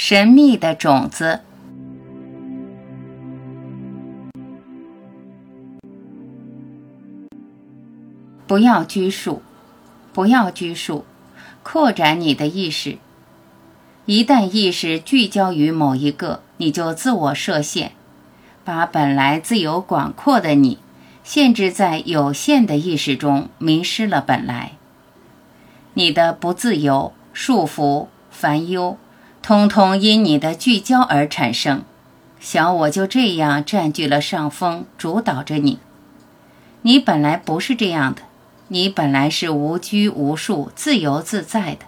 神秘的种子。不要拘束，不要拘束，扩展你的意识。一旦意识聚焦于某一个，你就自我设限，把本来自由广阔的你限制在有限的意识中，迷失了本来。你的不自由、束缚、烦忧。通通因你的聚焦而产生，小我就这样占据了上风，主导着你。你本来不是这样的，你本来是无拘无束、自由自在的。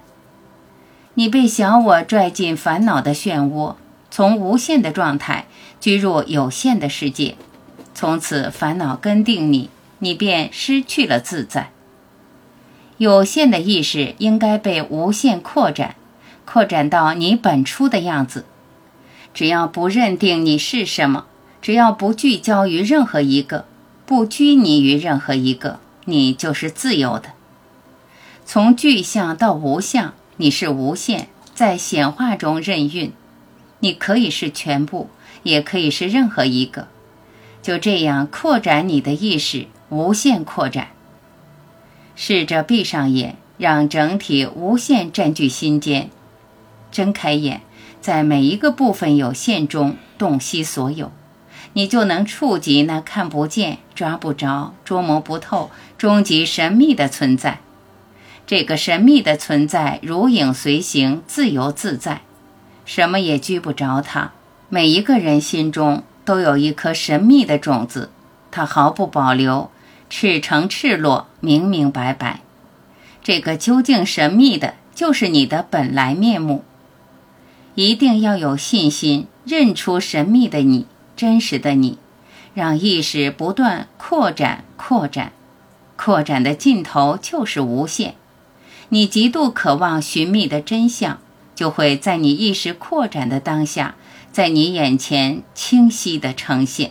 你被小我拽进烦恼的漩涡，从无限的状态居入有限的世界，从此烦恼跟定你，你便失去了自在。有限的意识应该被无限扩展。扩展到你本初的样子，只要不认定你是什么，只要不聚焦于任何一个，不拘泥于任何一个，你就是自由的。从具象到无相，你是无限，在显化中任运。你可以是全部，也可以是任何一个。就这样扩展你的意识，无限扩展。试着闭上眼，让整体无限占据心间。睁开眼，在每一个部分有限中洞悉所有，你就能触及那看不见、抓不着、捉摸不透、终极神秘的存在。这个神秘的存在如影随形，自由自在，什么也拘不着它。每一个人心中都有一颗神秘的种子，它毫不保留，赤诚赤裸，明明白白。这个究竟神秘的，就是你的本来面目。一定要有信心，认出神秘的你，真实的你，让意识不断扩展、扩展、扩展的尽头就是无限。你极度渴望寻觅的真相，就会在你意识扩展的当下，在你眼前清晰地呈现。